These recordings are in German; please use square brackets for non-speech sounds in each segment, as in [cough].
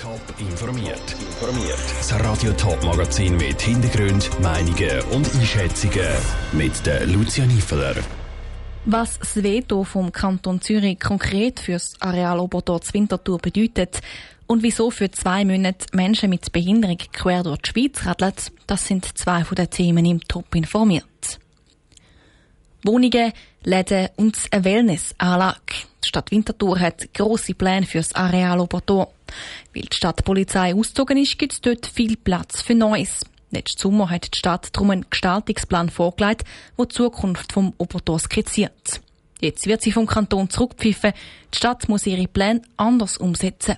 Top informiert. Informiert. Das Radio Top Magazin mit Hintergrund, Meinungen und Einschätzungen mit der Lucia Niefeler. Was das Veto vom Kanton Zürich konkret fürs Areal Obertorz Winterthur bedeutet und wieso für zwei Monate Menschen mit Behinderung quer durch die Schweiz radeln, das sind zwei von den Themen im Top informiert. Wohnungen, Läden und eine Wellnessanlage. Die Stadt Winterthur hat grosse Pläne für das Areal Obertor. Weil die Stadtpolizei ausgezogen ist, gibt es dort viel Platz für Neues. Letzten Sommer hat die Stadt darum einen Gestaltungsplan vorgelegt, der die Zukunft vom Obertor skizziert. Jetzt wird sie vom Kanton zurückpfiffen. Die Stadt muss ihre Pläne anders umsetzen.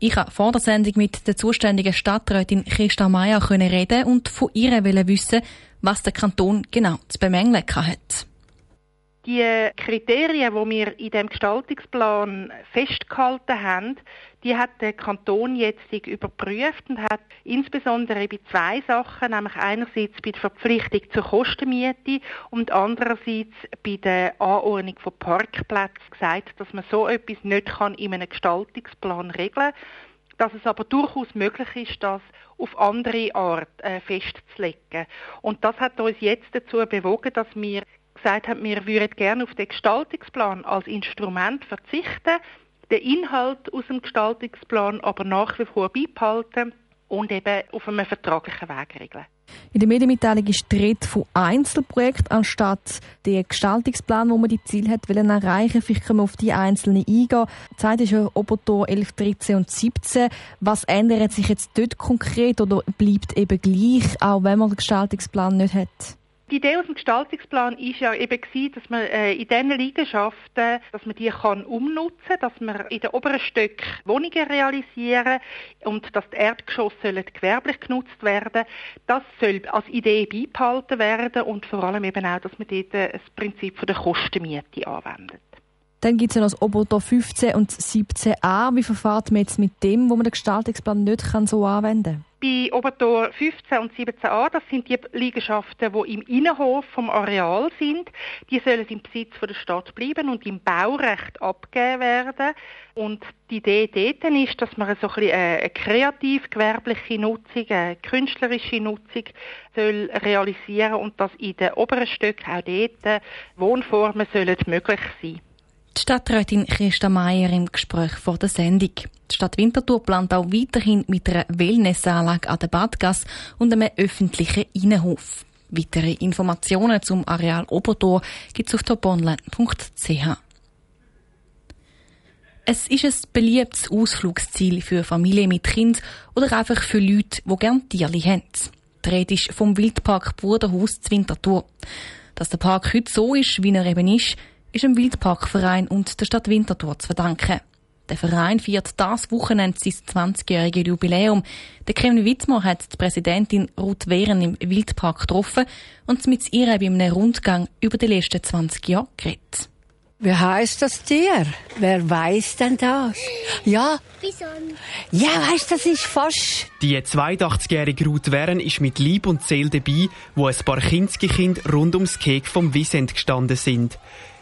Ich habe vor der Sendung mit der zuständigen Stadträtin Christa Meyer reden und von ihr wissen, was der Kanton genau zu bemängeln hat. Die Kriterien, die wir in dem Gestaltungsplan festgehalten haben, die hat der Kanton jetzt überprüft und hat insbesondere bei zwei Sachen, nämlich einerseits bei der Verpflichtung zur Kostenmiete und andererseits bei der Anordnung von Parkplätzen gesagt, dass man so etwas nicht kann in einem Gestaltungsplan regeln kann, dass es aber durchaus möglich ist, das auf andere Art äh, festzulegen. Und das hat uns jetzt dazu bewogen, dass wir gesagt haben, wir würden gerne auf den Gestaltungsplan als Instrument verzichten, den Inhalt aus dem Gestaltungsplan aber nach wie vor beibehalten und eben auf einem vertraglichen Weg regeln. In der Medienmitteilung ist die Rede von Einzelprojekten anstatt der Gestaltungsplan, wo man die Ziele hat wollen erreichen. Vielleicht können wir auf die einzelnen eingehen. Die Zeit ist ja Obertor 11, 13 und 17. Was ändert sich jetzt dort konkret oder bleibt eben gleich, auch wenn man den Gestaltungsplan nicht hat? Die Idee aus dem Gestaltungsplan ist ja eben gewesen, dass man äh, in diesen Liegenschaften, dass man die kann umnutzen, dass man in den oberen Stück Wohnungen realisieren und dass die Erdgeschosse gewerblich genutzt werden. Das soll als Idee beibehalten werden und vor allem eben auch, dass man dort äh, das Prinzip von der Kostenmiete anwendet. Dann gibt es ja noch das Obotor 15 und 17a. Wie verfahrt man jetzt mit dem, wo man den Gestaltungsplan nicht kann so anwenden kann? Bei Obertor 15 und 17a, das sind die Liegenschaften, die im Innenhof vom Areal sind. Die sollen im Besitz der Stadt bleiben und im Baurecht abgegeben werden. Und die Idee dort ist, dass man so eine kreativ-gewerbliche Nutzung, eine künstlerische Nutzung soll realisieren und dass in den oberen Stücken auch dort Wohnformen sollen möglich sein die Stadträtin Christa Meier im Gespräch vor der Sendung. Die Stadt Winterthur plant auch weiterhin mit einer Wellnessanlage an der Badgasse und einem öffentlichen Innenhof. Weitere Informationen zum Areal Obertor gibt es auf toponline.ch. Es ist ein beliebtes Ausflugsziel für Familien mit Kind oder einfach für Leute, die gerne Tiere haben. Die Rede ist vom Wildpark Bruderhaus zu Winterthur. Dass der Park heute so ist, wie er eben ist, ist dem Wildparkverein und der Stadt Winterthur zu verdanken. Der Verein feiert das Wochenende sein 20-jähriges Jubiläum. Der Kevin Wittmer hat die Präsidentin Ruth Wehren im Wildpark getroffen und mit ihr bei einem Rundgang über die letzten 20 Jahre geredet. Wie heißt das Tier? Wer weiß denn das? Ja. Bison. Ja, weißt, das ist fast. Die 82-jährige Ruth Wern ist mit Lieb und Seele dabei, wo ein paar Kinski-Kinder rund ums Kek vom Vicent gestanden sind.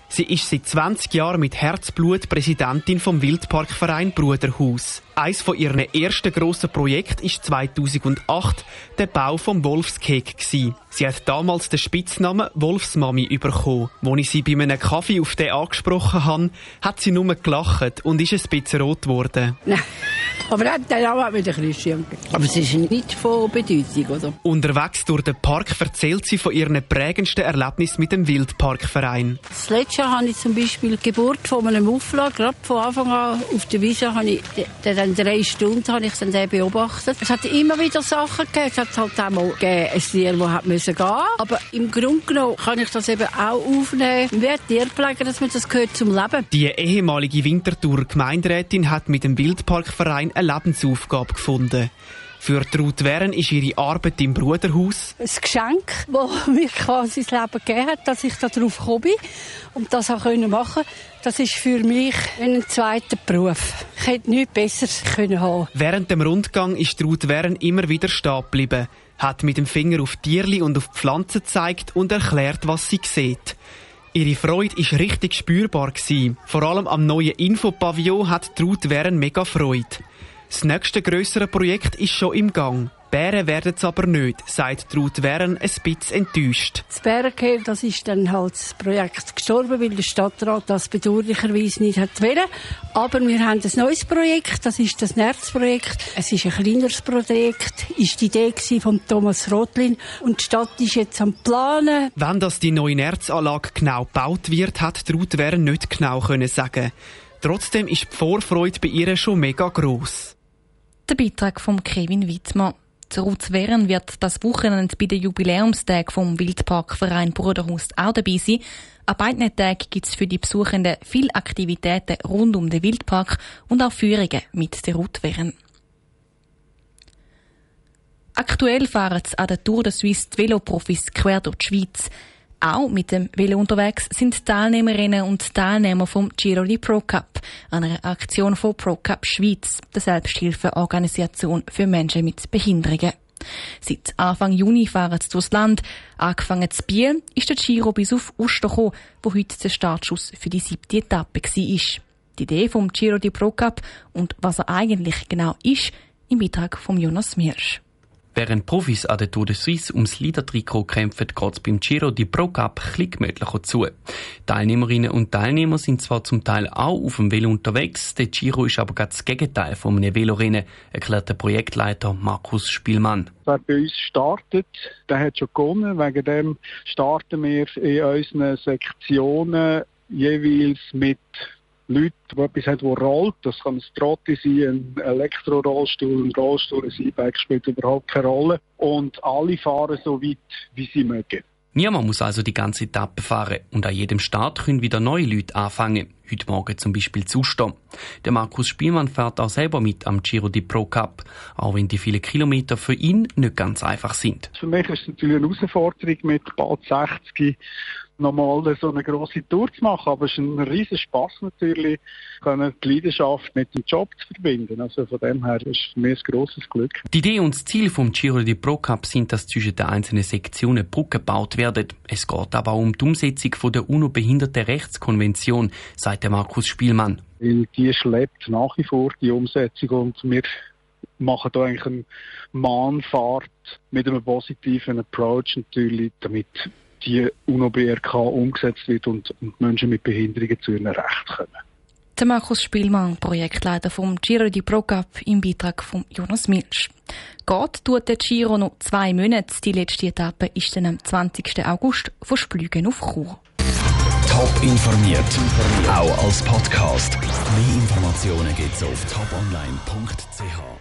Sie ist seit 20 Jahren mit Herzblut Präsidentin vom Wildparkverein Bruderhaus. Eines von ihren ersten grossen Projekten ist 2008 der Bau vom Wolfskeg. Sie hat damals den Spitznamen Wolfsmami bekommen. Als ich sie bei einem Kaffee auf den angesprochen habe, hat sie nur gelacht und ist ein bisschen rot geworden. [laughs] Aber er hat den Namen mit der Christian. Aber es ist nicht von Bedeutung, oder? Unterwegs durch den Park erzählt sie von ihren prägendsten Erlebnissen mit dem Wildparkverein. Das letzte Jahr habe ich zum Beispiel die Geburt von einem Muffler, gerade von Anfang an auf der Wiese, habe ich den dann drei Stunden habe ich dann beobachtet. Es hat immer wieder Sachen gegeben. Es hat halt auch mal gegeben, ein Tier, das hat müssen gehen. Aber im Grunde genommen kann ich das eben auch aufnehmen. Wer Tierpfleger, dass man das gehört zum Leben. Die ehemalige Winterthur Gemeinderätin hat mit dem Wildparkverein eine Lebensaufgabe gefunden. Für Ruth Wern ist ihre Arbeit im Bruderhaus ein Geschenk, das [laughs] mir quasi das Leben gegeben hat, dass ich darauf gekommen bin und das auch machen konnte. Das ist für mich ein zweiter Beruf. Ich hätte nichts Besseres können haben. Während dem Rundgang ist Ruth Wern immer wieder stehen geblieben, hat mit dem Finger auf Tierli und auf Pflanzen gezeigt und erklärt, was sie sieht. Ihre Freude war richtig spürbar. Vor allem am neuen Infopavillon hat Ruth Wern mega Freude. Das nächste grössere Projekt ist schon im Gang. Bären werden es aber nicht, sagt Ruth Wern ein bisschen enttäuscht. Das Bärenkehl, das ist dann halt das Projekt gestorben, weil der Stadtrat das bedauerlicherweise nicht hat wollen. Aber wir haben ein neues Projekt, das ist das Nerzprojekt. Es ist ein kleineres Projekt, ist die Idee von Thomas Rotlin und die Stadt ist jetzt am Planen. Wenn das die neue Nerzanlage genau gebaut wird, hat Ruth Wern nicht genau können sagen. Trotzdem ist die Vorfreude bei ihr schon mega gross. Der Beitrag von Kevin Wittmann. Zu Rutzweren wird das Wochenende bei den Jubiläumstagen vom Wildparkverein Bruderhust auch dabei sein. An beiden Tagen gibt es für die Besuchenden viele Aktivitäten rund um den Wildpark und auch Führungen mit den Rutweren. Aktuell fahren an der Tour de Suisse die Veloprofis quer durch die Schweiz. Auch mit dem Velo unterwegs sind Teilnehmerinnen und Teilnehmer vom Giro di Pro Cup, einer Aktion von Pro Cup Schweiz, der Selbsthilfeorganisation für Menschen mit Behinderungen. Seit Anfang Juni fahren sie durchs Land. Angefangen zu Biel ist der Giro bis auf Uster gekommen, wo heute der Startschuss für die siebte Etappe war. Die Idee vom Giro di Pro Cup und was er eigentlich genau ist, im Beitrag von Jonas Mirsch. Während Profis an der Tour de Suisse ums Leader-Trikot kämpfen, geht es beim Giro die Pro Cup ein gemütlicher zu. Teilnehmerinnen und Teilnehmer sind zwar zum Teil auch auf dem Velo unterwegs, der Giro ist aber gerade das Gegenteil von einem Velorennen, erklärt der Projektleiter Markus Spielmann. Wer bei uns startet, der hat schon gewonnen. Wegen dem starten wir in unseren Sektionen jeweils mit Leute, die etwas haben, das rollt. Das kann ein Trotti sein, ein Elektrorollstuhl, ein Rollstuhl, ein E-Bike spielt überhaupt keine Rolle. Und alle fahren so weit, wie sie mögen. Niemand muss also die ganze Etappe fahren und an jedem Start können wieder neue Leute anfangen. Heute Morgen zum Beispiel zustehen. Der Markus Spielmann fährt auch selber mit am Giro di Pro Cup, auch wenn die vielen Kilometer für ihn nicht ganz einfach sind. Für mich ist es natürlich eine Herausforderung mit bald 60 nochmal so eine grosse Tour zu machen. Aber es ist ein riesen Spass natürlich, können die Leidenschaft mit dem Job zu verbinden. Also von dem her ist es für mich ein grosses Glück. Die Idee und das Ziel vom Giro di Pro Cup sind, dass zwischen den einzelnen Sektionen Brücken gebaut werden. Es geht aber auch um die Umsetzung von der UNO-Behindertenrechtskonvention, sagt Markus Spielmann. Weil die schleppt nach wie vor die Umsetzung und wir machen da eigentlich eine Mahnfahrt mit einem positiven Approach natürlich, damit die UNO-BRK umgesetzt wird und, und Menschen mit Behinderungen zu ihren Rechten kommen. Der Markus Spielmann, Projektleiter vom Giro di Pro Cup, im Beitrag von Jonas Milch. Geht tut der Giro noch zwei Monate. Die letzte Etappe ist dann am 20. August von Splügen auf Chur. Top informiert, auch als Podcast. Mehr Informationen gibt's auf toponline.ch.